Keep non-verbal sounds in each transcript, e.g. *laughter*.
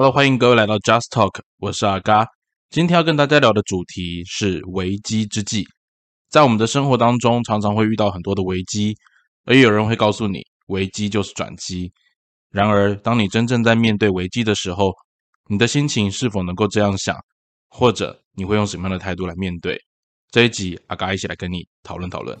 Hello，欢迎各位来到 Just Talk，我是阿嘎。今天要跟大家聊的主题是危机之际。在我们的生活当中，常常会遇到很多的危机，而有人会告诉你，危机就是转机。然而，当你真正在面对危机的时候，你的心情是否能够这样想，或者你会用什么样的态度来面对？这一集，阿嘎一起来跟你讨论讨论。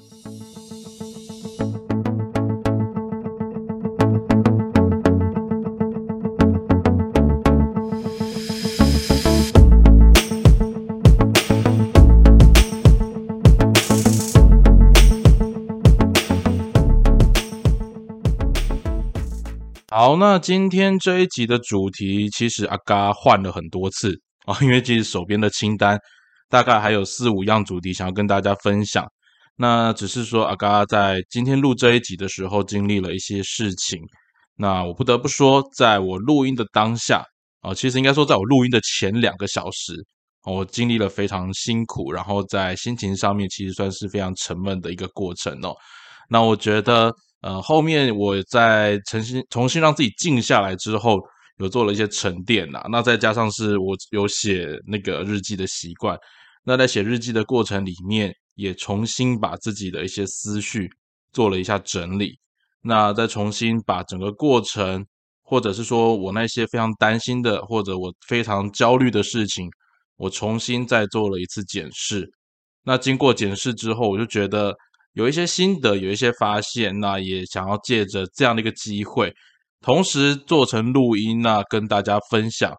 好，那今天这一集的主题，其实阿嘎换了很多次啊，因为其实手边的清单大概还有四五样主题想要跟大家分享。那只是说阿嘎在今天录这一集的时候，经历了一些事情。那我不得不说，在我录音的当下啊，其实应该说，在我录音的前两个小时，我经历了非常辛苦，然后在心情上面其实算是非常沉闷的一个过程哦。那我觉得。呃，后面我在重新重新让自己静下来之后，有做了一些沉淀呐。那再加上是我有写那个日记的习惯，那在写日记的过程里面，也重新把自己的一些思绪做了一下整理。那再重新把整个过程，或者是说我那些非常担心的，或者我非常焦虑的事情，我重新再做了一次检视。那经过检视之后，我就觉得。有一些心得，有一些发现，那也想要借着这样的一个机会，同时做成录音，那跟大家分享，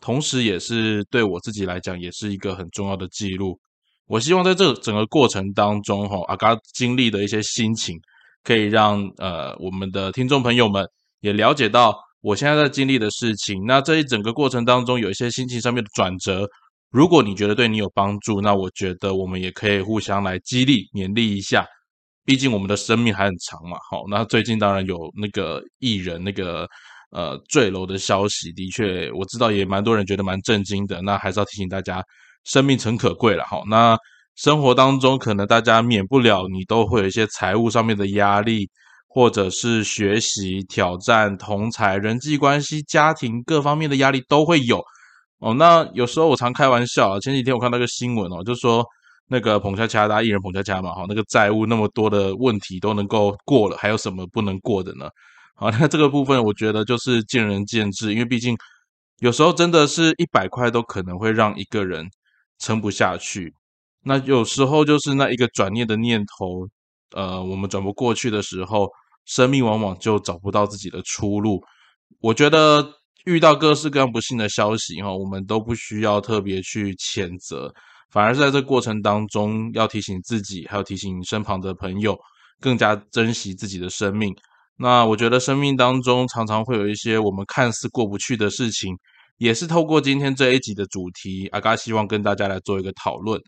同时也是对我自己来讲，也是一个很重要的记录。我希望在这整个过程当中，哈，阿嘎经历的一些心情，可以让呃我们的听众朋友们也了解到我现在在经历的事情。那这一整个过程当中，有一些心情上面的转折。如果你觉得对你有帮助，那我觉得我们也可以互相来激励、勉励一下。毕竟我们的生命还很长嘛。好，那最近当然有那个艺人那个呃坠楼的消息，的确我知道也蛮多人觉得蛮震惊的。那还是要提醒大家，生命诚可贵了。好，那生活当中可能大家免不了你都会有一些财务上面的压力，或者是学习挑战、同才人际关系、家庭各方面的压力都会有。哦，那有时候我常开玩笑。前几天我看到一个新闻哦，就说那个彭恰恰，大家艺人彭恰恰嘛，哈，那个债务那么多的问题都能够过了，还有什么不能过的呢？好，*laughs* 那这个部分我觉得就是见仁见智，因为毕竟有时候真的是一百块都可能会让一个人撑不下去。那有时候就是那一个转念的念头，呃，我们转不过去的时候，生命往往就找不到自己的出路。我觉得。遇到各式各样不幸的消息哈，我们都不需要特别去谴责，反而是在这过程当中要提醒自己，还有提醒身旁的朋友，更加珍惜自己的生命。那我觉得生命当中常常会有一些我们看似过不去的事情，也是透过今天这一集的主题，阿嘎希望跟大家来做一个讨论。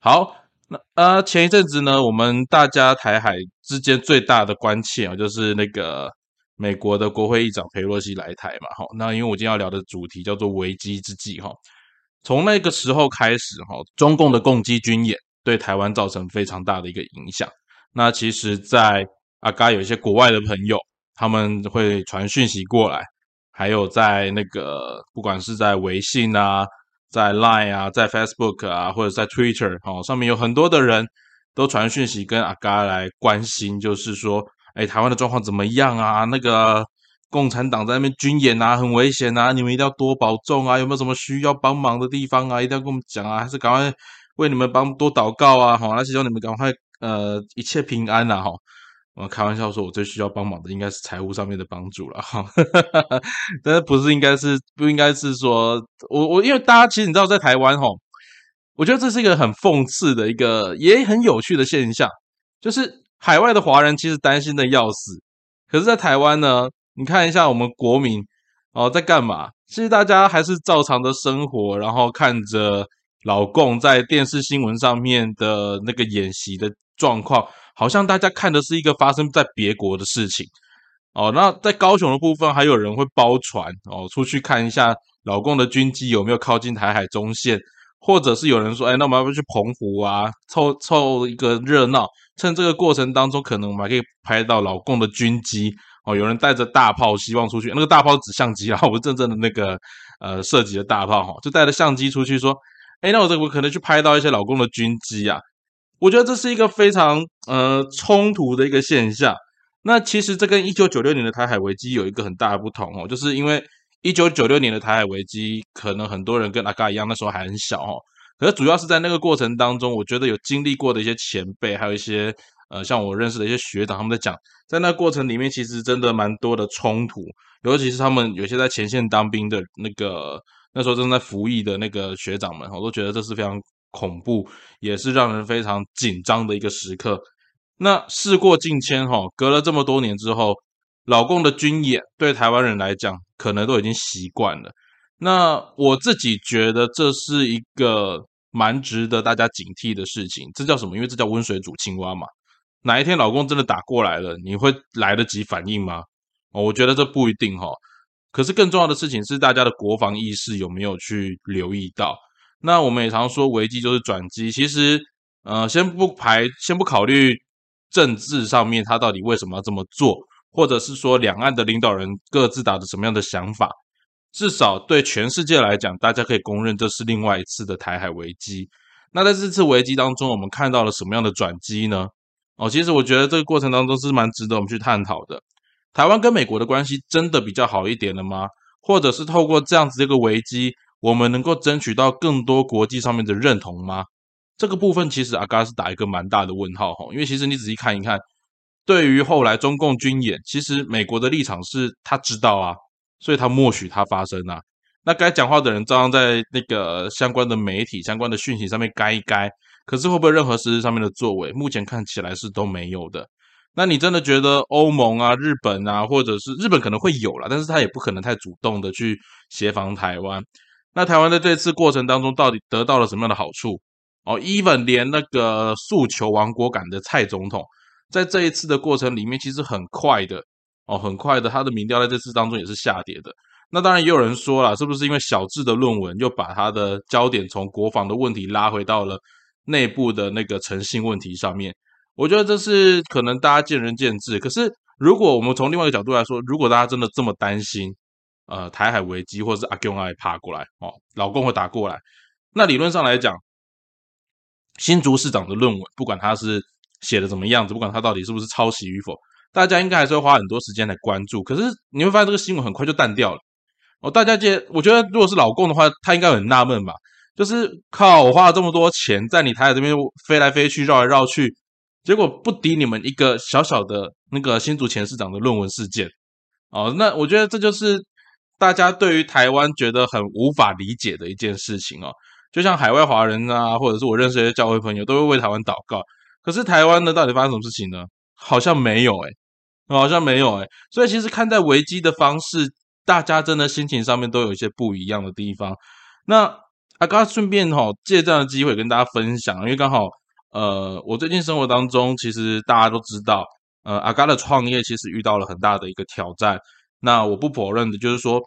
好，那呃前一阵子呢，我们大家台海之间最大的关切啊，就是那个。美国的国会议长佩洛西来台嘛，哈，那因为我今天要聊的主题叫做危机之际，哈，从那个时候开始，哈，中共的攻击军演对台湾造成非常大的一个影响。那其实，在阿嘎有一些国外的朋友，他们会传讯息过来，还有在那个不管是在微信啊，在 Line 啊，在 Facebook 啊，或者在 Twitter，哈，上面有很多的人都传讯息跟阿嘎来关心，就是说。哎，台湾的状况怎么样啊？那个共产党在那边军演啊，很危险啊！你们一定要多保重啊！有没有什么需要帮忙的地方啊？一定要跟我们讲啊！还是赶快为你们帮多祷告啊！好，那希望你们赶快呃一切平安呐！哈，我开玩笑说，我最需要帮忙的应该是财务上面的帮助了哈。*laughs* 但是不是应该是不应该是说我我因为大家其实你知道在台湾哈，我觉得这是一个很讽刺的一个也很有趣的现象，就是。海外的华人其实担心的要死，可是，在台湾呢，你看一下我们国民哦在干嘛？其实大家还是照常的生活，然后看着老共在电视新闻上面的那个演习的状况，好像大家看的是一个发生在别国的事情哦。那在高雄的部分，还有人会包船哦出去看一下老共的军机有没有靠近台海中线。或者是有人说，哎，那我们要不要去澎湖啊，凑凑一个热闹？趁这个过程当中，可能我们还可以拍到老共的军机哦，有人带着大炮希望出去，那个大炮指相机啊，*laughs* 不是真正的那个呃射击的大炮哈，就带着相机出去说，哎，那我这我可能去拍到一些老公的军机啊。我觉得这是一个非常呃冲突的一个现象。那其实这跟一九九六年的台海危机有一个很大的不同哦，就是因为一九九六年的台海危机，可能很多人跟阿嘎一样，那时候还很小哦。可是主要是在那个过程当中，我觉得有经历过的一些前辈，还有一些呃像我认识的一些学长，他们在讲，在那过程里面，其实真的蛮多的冲突，尤其是他们有些在前线当兵的那个那时候正在服役的那个学长们，我都觉得这是非常。恐怖也是让人非常紧张的一个时刻。那事过境迁，哈，隔了这么多年之后，老共的军演对台湾人来讲，可能都已经习惯了。那我自己觉得这是一个蛮值得大家警惕的事情。这叫什么？因为这叫温水煮青蛙嘛。哪一天老公真的打过来了，你会来得及反应吗？哦，我觉得这不一定哈。可是更重要的事情是，大家的国防意识有没有去留意到？那我们也常说危机就是转机，其实，呃，先不排，先不考虑政治上面他到底为什么要这么做，或者是说两岸的领导人各自打着什么样的想法，至少对全世界来讲，大家可以公认这是另外一次的台海危机。那在这次危机当中，我们看到了什么样的转机呢？哦，其实我觉得这个过程当中是蛮值得我们去探讨的。台湾跟美国的关系真的比较好一点了吗？或者是透过这样子一个危机？我们能够争取到更多国际上面的认同吗？这个部分其实阿嘎是打一个蛮大的问号哈，因为其实你仔细看一看，对于后来中共军演，其实美国的立场是他知道啊，所以他默许它发生啊。那该讲话的人照样在那个相关的媒体、相关的讯息上面该一该，可是会不会任何实质上面的作为？目前看起来是都没有的。那你真的觉得欧盟啊、日本啊，或者是日本可能会有了，但是他也不可能太主动的去协防台湾。那台湾在这次过程当中，到底得到了什么样的好处？哦，even 连那个诉求亡国感的蔡总统，在这一次的过程里面，其实很快的哦，很快的，他的民调在这次当中也是下跌的。那当然也有人说了，是不是因为小智的论文又把他的焦点从国防的问题拉回到了内部的那个诚信问题上面？我觉得这是可能大家见仁见智。可是如果我们从另外一个角度来说，如果大家真的这么担心，呃，台海危机，或者是阿公爱爬过来哦，老公会打过来。那理论上来讲，新竹市长的论文，不管他是写的怎么样子，不管他到底是不是抄袭与否，大家应该还是会花很多时间来关注。可是你会发现这个新闻很快就淡掉了哦。大家接，我觉得如果是老公的话，他应该很纳闷吧？就是靠我花了这么多钱在你台海这边飞来飞去、绕来绕去，结果不敌你们一个小小的那个新竹前市长的论文事件哦。那我觉得这就是。大家对于台湾觉得很无法理解的一件事情哦，就像海外华人啊，或者是我认识一些教会朋友，都会为台湾祷告。可是台湾呢，到底发生什么事情呢？好像没有哎，好像没有哎。所以其实看待危机的方式，大家真的心情上面都有一些不一样的地方。那阿刚顺便哈借这样的机会跟大家分享，因为刚好呃，我最近生活当中，其实大家都知道，呃，阿嘎的创业其实遇到了很大的一个挑战。那我不否认的，就是说，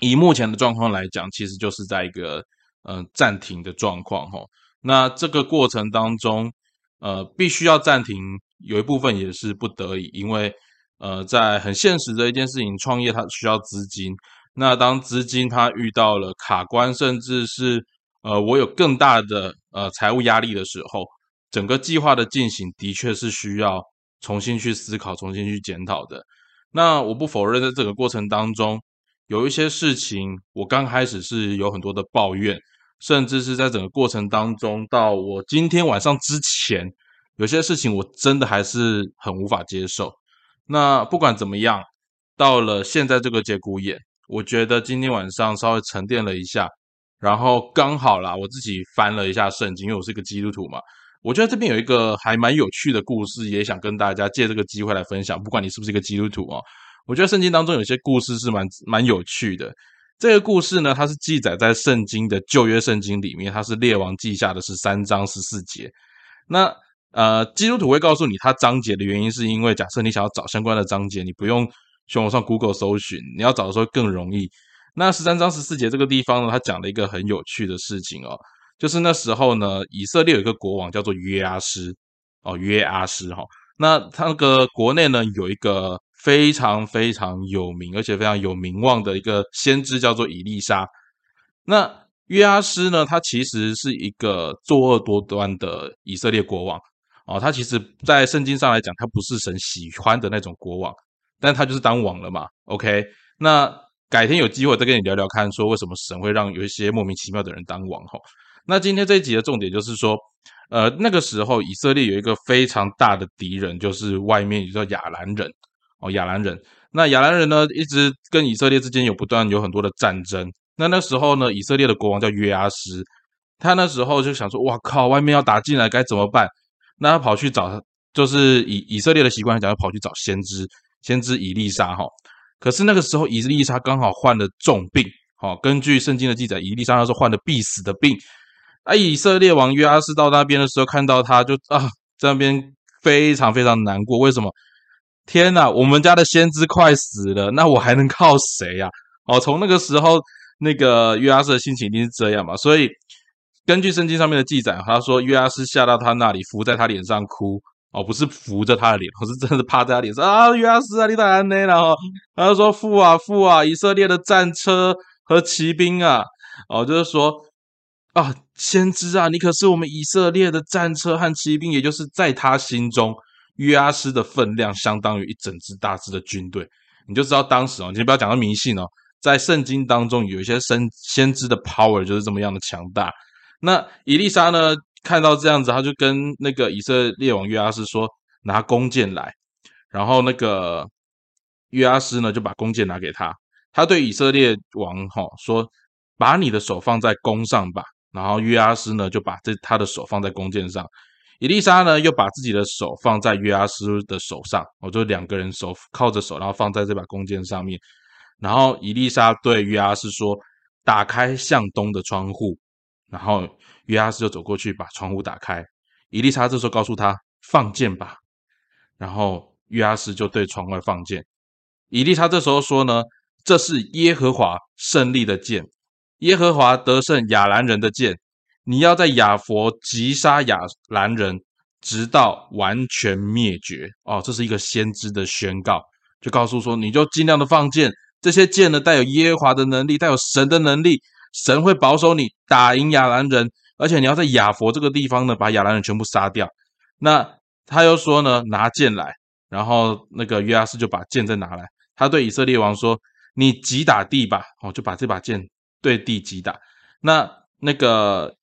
以目前的状况来讲，其实就是在一个嗯暂停的状况哈。那这个过程当中，呃，必须要暂停，有一部分也是不得已，因为呃，在很现实的一件事情，创业它需要资金。那当资金它遇到了卡关，甚至是呃我有更大的呃财务压力的时候，整个计划的进行的确是需要重新去思考、重新去检讨的。那我不否认，在这个过程当中，有一些事情，我刚开始是有很多的抱怨，甚至是在整个过程当中，到我今天晚上之前，有些事情我真的还是很无法接受。那不管怎么样，到了现在这个节骨眼，我觉得今天晚上稍微沉淀了一下，然后刚好啦，我自己翻了一下圣经，因为我是一个基督徒嘛。我觉得这边有一个还蛮有趣的故事，也想跟大家借这个机会来分享。不管你是不是一个基督徒哦，我觉得圣经当中有些故事是蛮蛮有趣的。这个故事呢，它是记载在圣经的旧约圣经里面，它是列王记下的十三章十四节。那呃，基督徒会告诉你它章节的原因，是因为假设你想要找相关的章节，你不用去网上 Google 搜寻，你要找的时候更容易。那十三章十四节这个地方呢，他讲了一个很有趣的事情哦。就是那时候呢，以色列有一个国王叫做约阿斯哦，约阿斯哈。那他那个国内呢有一个非常非常有名，而且非常有名望的一个先知，叫做以利沙。那约阿斯呢，他其实是一个作恶多端的以色列国王哦。他其实，在圣经上来讲，他不是神喜欢的那种国王，但他就是当王了嘛。OK，那改天有机会再跟你聊聊看，说为什么神会让有一些莫名其妙的人当王哈。那今天这一集的重点就是说。呃，那个时候以色列有一个非常大的敌人，就是外面也叫亚兰人哦，亚兰人。那亚兰人呢，一直跟以色列之间有不断有很多的战争。那那时候呢，以色列的国王叫约阿斯，他那时候就想说：“哇靠，外面要打进来，该怎么办？”那他跑去找，就是以以色列的习惯来讲，要跑去找先知，先知以利沙哈。可是那个时候，以利沙刚好患了重病，好，根据圣经的记载，以利沙那时候患了必死的病。啊！以色列王约阿斯到那边的时候，看到他就啊，在那边非常非常难过。为什么？天哪！我们家的先知快死了，那我还能靠谁呀？哦，从那个时候，那个约阿斯的心情一定是这样嘛。所以，根据圣经上面的记载，他说约阿斯下到他那里，伏在他脸上哭。哦，不是扶着他的脸，我是真的趴在他脸上啊！约阿斯啊，你太内了哈！他就说：“父啊，父啊，以色列的战车和骑兵啊！”哦，就是说。啊，先知啊，你可是我们以色列的战车和骑兵，也就是在他心中，约阿斯的分量相当于一整支大支的军队。你就知道当时哦，你不要讲到迷信哦，在圣经当中有一些先先知的 power 就是这么样的强大。那以利沙呢，看到这样子，他就跟那个以色列王约阿斯说：“拿弓箭来。”然后那个约阿斯呢，就把弓箭拿给他。他对以色列王哈说：“把你的手放在弓上吧。”然后约阿斯呢，就把这他的手放在弓箭上，伊丽莎呢，又把自己的手放在约阿斯的手上，我就两个人手靠着手，然后放在这把弓箭上面。然后伊丽莎对约阿斯说：“打开向东的窗户。”然后约阿斯就走过去把窗户打开。伊丽莎这时候告诉他：“放箭吧。”然后约阿斯就对窗外放箭。伊丽莎这时候说呢：“这是耶和华胜利的箭。”耶和华得胜亚兰人的剑，你要在亚佛击杀亚兰人，直到完全灭绝。哦，这是一个先知的宣告，就告诉说，你就尽量的放箭，这些箭呢带有耶和华的能力，带有神的能力，神会保守你打赢亚兰人，而且你要在亚佛这个地方呢把亚兰人全部杀掉。那他又说呢，拿剑来，然后那个约阿斯就把剑再拿来，他对以色列王说，你击打地吧，哦，就把这把剑。对地击打，那那个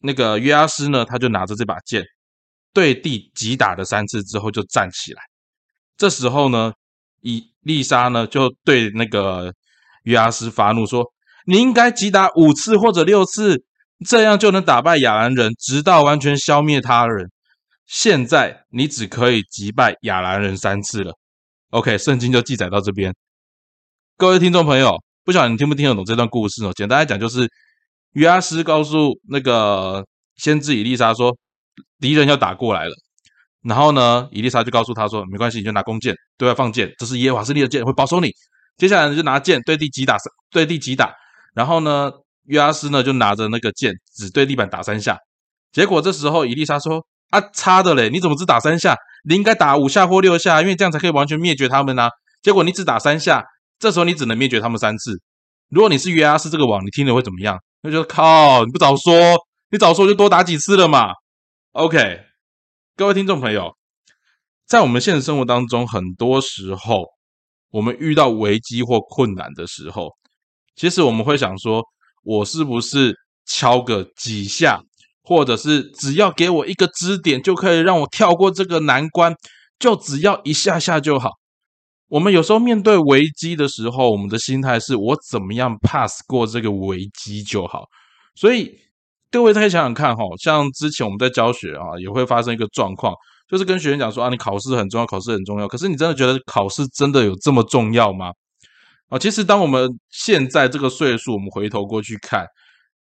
那个约阿斯呢？他就拿着这把剑对地击打了三次之后就站起来。这时候呢，以丽莎呢就对那个约阿斯发怒说：“你应该击打五次或者六次，这样就能打败亚兰人，直到完全消灭他人。现在你只可以击败亚兰人三次了。” OK，圣经就记载到这边。各位听众朋友。不晓得你听不听得懂这段故事哦？简单来讲，就是约阿斯告诉那个先知以丽莎说，敌人要打过来了。然后呢，以丽莎就告诉他说，没关系，你就拿弓箭对外放箭，这是耶和华是利的箭，会保守你。接下来就拿剑对地击打，对地击打。然后呢，约阿斯呢就拿着那个剑只对地板打三下。结果这时候伊丽莎说，啊，差的嘞，你怎么只打三下？你应该打五下或六下，因为这样才可以完全灭绝他们呐。结果你只打三下。这时候你只能灭绝他们三次。如果你是约阿斯这个王，你听了会怎么样？那就靠，你不早说，你早说就多打几次了嘛。OK，各位听众朋友，在我们现实生活当中，很多时候我们遇到危机或困难的时候，其实我们会想说，我是不是敲个几下，或者是只要给我一个支点，就可以让我跳过这个难关，就只要一下下就好。我们有时候面对危机的时候，我们的心态是我怎么样 pass 过这个危机就好。所以各位可以想想看，哈，像之前我们在教学啊，也会发生一个状况，就是跟学员讲说啊，你考试很重要，考试很重要。可是你真的觉得考试真的有这么重要吗？啊，其实当我们现在这个岁数，我们回头过去看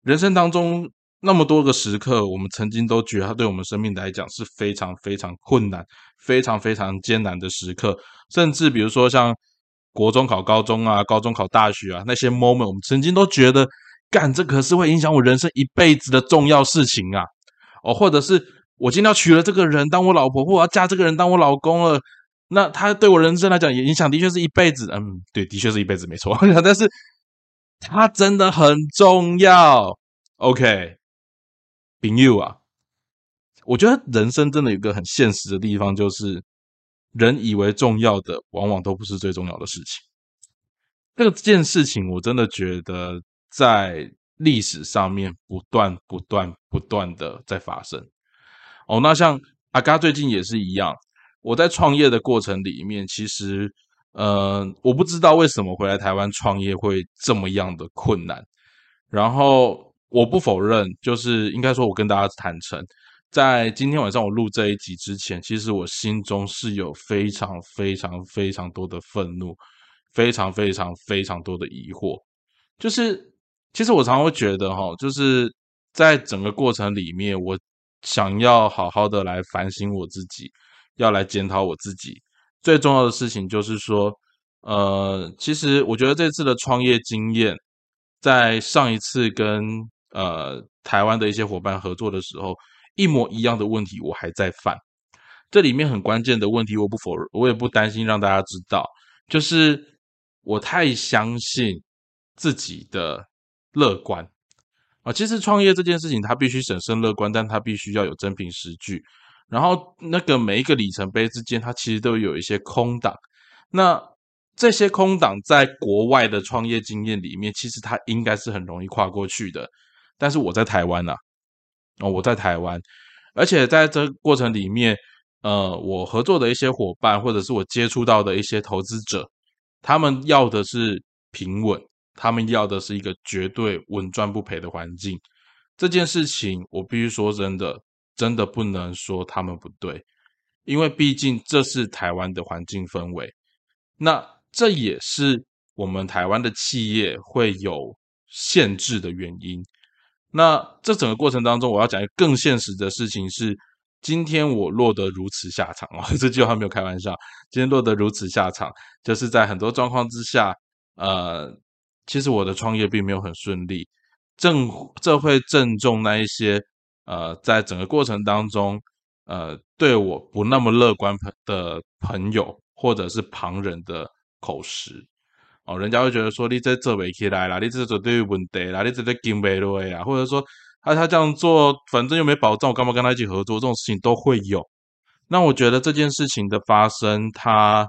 人生当中那么多个时刻，我们曾经都觉得它对我们生命来讲是非常非常困难、非常非常艰难的时刻。甚至比如说像国中考高中啊，高中考大学啊，那些 moment，我们曾经都觉得，干这可是会影响我人生一辈子的重要事情啊！哦，或者是我今天要娶了这个人当我老婆，或我要嫁这个人当我老公了，那他对我人生来讲影响的确是一辈子。嗯，对，的确是一辈子没错。*laughs* 但是他真的很重要。OK，朋友啊，我觉得人生真的有个很现实的地方，就是人以为重要的，往往都不是最重要的事情。这个件事情，我真的觉得在历史上面不断、不断、不断的在发生。哦，那像阿嘎最近也是一样。我在创业的过程里面，其实，呃，我不知道为什么回来台湾创业会这么样的困难。然后，我不否认，就是应该说，我跟大家坦诚，在今天晚上我录这一集之前，其实我心中是有非常非常非常多的愤怒，非常非常非常多的疑惑。就是，其实我常常会觉得，哈，就是在整个过程里面，我想要好好的来反省我自己。要来检讨我自己，最重要的事情就是说，呃，其实我觉得这次的创业经验，在上一次跟呃台湾的一些伙伴合作的时候，一模一样的问题我还在犯。这里面很关键的问题，我不否认，我也不担心让大家知道，就是我太相信自己的乐观啊。其实创业这件事情，它必须审慎乐观，但它必须要有真凭实据。然后那个每一个里程碑之间，它其实都有一些空档。那这些空档在国外的创业经验里面，其实它应该是很容易跨过去的。但是我在台湾呐，哦，我在台湾，而且在这过程里面，呃，我合作的一些伙伴，或者是我接触到的一些投资者，他们要的是平稳，他们要的是一个绝对稳赚不赔的环境。这件事情，我必须说真的。真的不能说他们不对，因为毕竟这是台湾的环境氛围，那这也是我们台湾的企业会有限制的原因。那这整个过程当中，我要讲一个更现实的事情是：今天我落得如此下场啊！这句话没有开玩笑，今天落得如此下场，就是在很多状况之下，呃，其实我的创业并没有很顺利，正这会正中那一些。呃，在整个过程当中，呃，对我不那么乐观的朋友或者是旁人的口实，哦，人家会觉得说你这做不起来啦，你这绝对有问题啦，你这在经不落呀，或者说他他这样做，反正又没保障，我干嘛跟他一起合作？这种事情都会有。那我觉得这件事情的发生，它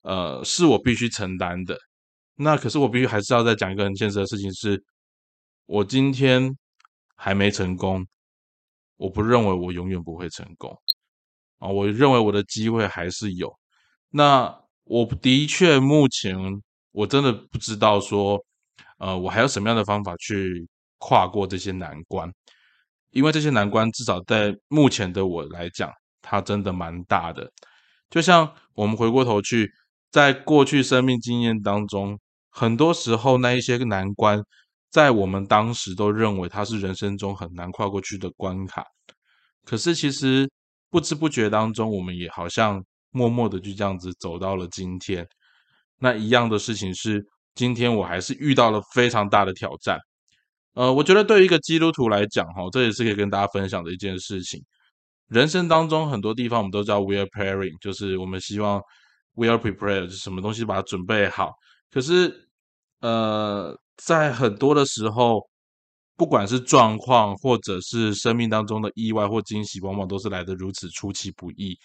呃是我必须承担的。那可是我必须还是要再讲一个很现实的事情，是我今天还没成功。我不认为我永远不会成功啊！我认为我的机会还是有。那我的确目前我真的不知道说，呃，我还有什么样的方法去跨过这些难关？因为这些难关至少在目前的我来讲，它真的蛮大的。就像我们回过头去，在过去生命经验当中，很多时候那一些难关。在我们当时都认为它是人生中很难跨过去的关卡，可是其实不知不觉当中，我们也好像默默的就这样子走到了今天。那一样的事情是，今天我还是遇到了非常大的挑战。呃，我觉得对于一个基督徒来讲，哈，这也是可以跟大家分享的一件事情。人生当中很多地方我们都叫 we are preparing，就是我们希望 we are prepared，是什么东西把它准备好。可是，呃。在很多的时候，不管是状况，或者是生命当中的意外或惊喜，往往都是来得如此出其不意。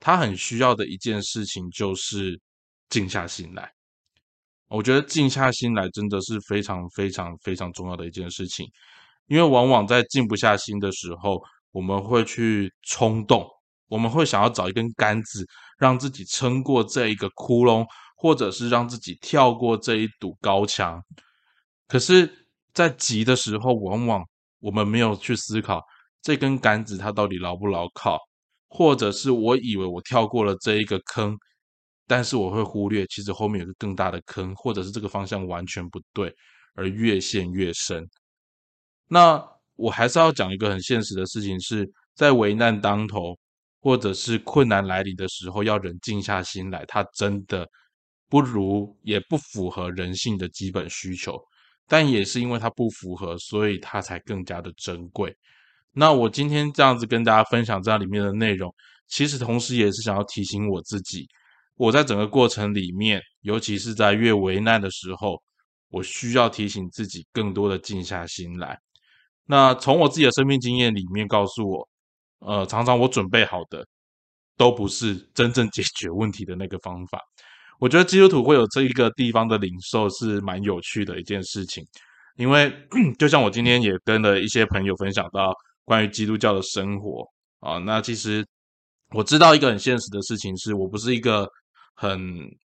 他很需要的一件事情就是静下心来。我觉得静下心来真的是非常非常非常重要的一件事情，因为往往在静不下心的时候，我们会去冲动，我们会想要找一根杆子，让自己撑过这一个窟窿，或者是让自己跳过这一堵高墙。可是，在急的时候，往往我们没有去思考这根杆子它到底牢不牢靠，或者是我以为我跳过了这一个坑，但是我会忽略其实后面有个更大的坑，或者是这个方向完全不对，而越陷越深。那我还是要讲一个很现实的事情，是在危难当头，或者是困难来临的时候，要人静下心来，它真的不如也不符合人性的基本需求。但也是因为它不符合，所以它才更加的珍贵。那我今天这样子跟大家分享这样里面的内容，其实同时也是想要提醒我自己，我在整个过程里面，尤其是在越为难的时候，我需要提醒自己更多的静下心来。那从我自己的生命经验里面告诉我，呃，常常我准备好的都不是真正解决问题的那个方法。我觉得基督徒会有这一个地方的领受是蛮有趣的一件事情，因为就像我今天也跟了一些朋友分享到关于基督教的生活啊，那其实我知道一个很现实的事情是，我不是一个。很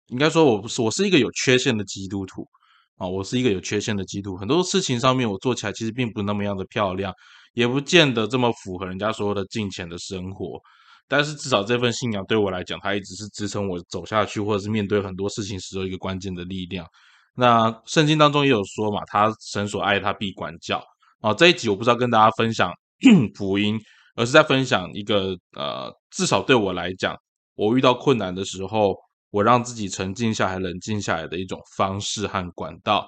应该说，我不是我是一个有缺陷的基督徒啊，我是一个有缺陷的基督。很多事情上面我做起来其实并不那么样的漂亮，也不见得这么符合人家说的金钱的生活。但是至少这份信仰对我来讲，它一直是支撑我走下去，或者是面对很多事情时候一个关键的力量。那圣经当中也有说嘛，他神所爱他必管教啊。这一集我不知道跟大家分享 *clears throat* 福音，而是在分享一个呃，至少对我来讲，我遇到困难的时候。我让自己沉静下来、冷静下来的一种方式和管道。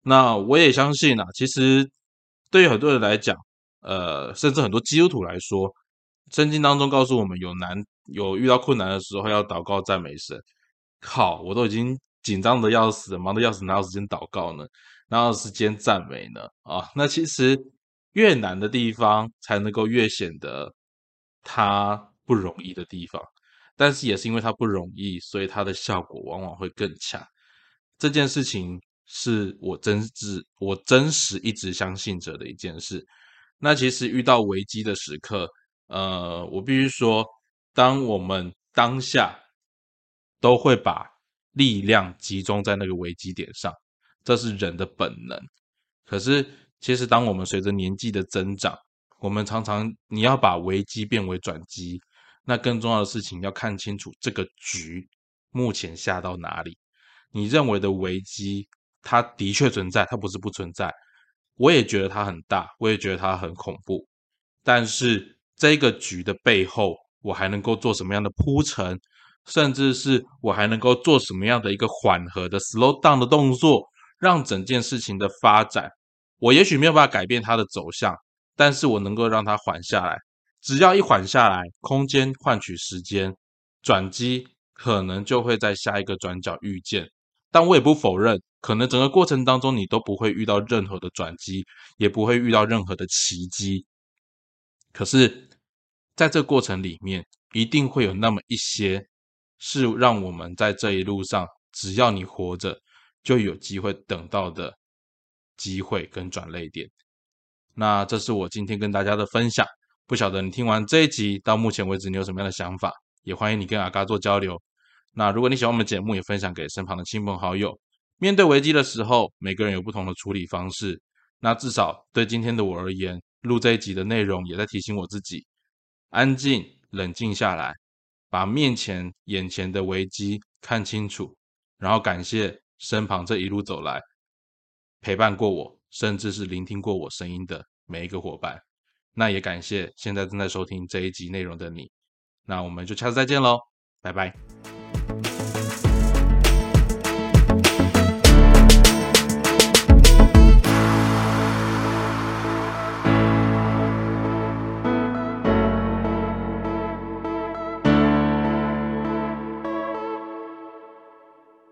那我也相信啊，其实对于很多人来讲，呃，甚至很多基督徒来说，圣经当中告诉我们，有难、有遇到困难的时候要祷告赞美神。靠，我都已经紧张的要死、忙的要死，哪有时间祷告呢？哪有时间赞美呢？啊，那其实越难的地方，才能够越显得它不容易的地方。但是也是因为它不容易，所以它的效果往往会更强。这件事情是我真挚、我真实一直相信着的一件事。那其实遇到危机的时刻，呃，我必须说，当我们当下都会把力量集中在那个危机点上，这是人的本能。可是，其实当我们随着年纪的增长，我们常常你要把危机变为转机。那更重要的事情要看清楚这个局目前下到哪里。你认为的危机，它的确存在，它不是不存在。我也觉得它很大，我也觉得它很恐怖。但是这个局的背后，我还能够做什么样的铺陈，甚至是我还能够做什么样的一个缓和的 slow down 的动作，让整件事情的发展，我也许没有办法改变它的走向，但是我能够让它缓下来。只要一缓下来，空间换取时间，转机可能就会在下一个转角遇见。但我也不否认，可能整个过程当中你都不会遇到任何的转机，也不会遇到任何的奇迹。可是，在这过程里面，一定会有那么一些，是让我们在这一路上，只要你活着，就有机会等到的机会跟转泪点。那这是我今天跟大家的分享。不晓得你听完这一集到目前为止你有什么样的想法？也欢迎你跟阿嘎做交流。那如果你喜欢我们节目，也分享给身旁的亲朋好友。面对危机的时候，每个人有不同的处理方式。那至少对今天的我而言，录这一集的内容也在提醒我自己：安静、冷静下来，把面前眼前的危机看清楚，然后感谢身旁这一路走来陪伴过我，甚至是聆听过我声音的每一个伙伴。那也感谢现在正在收听这一集内容的你，那我们就下次再见喽，拜拜。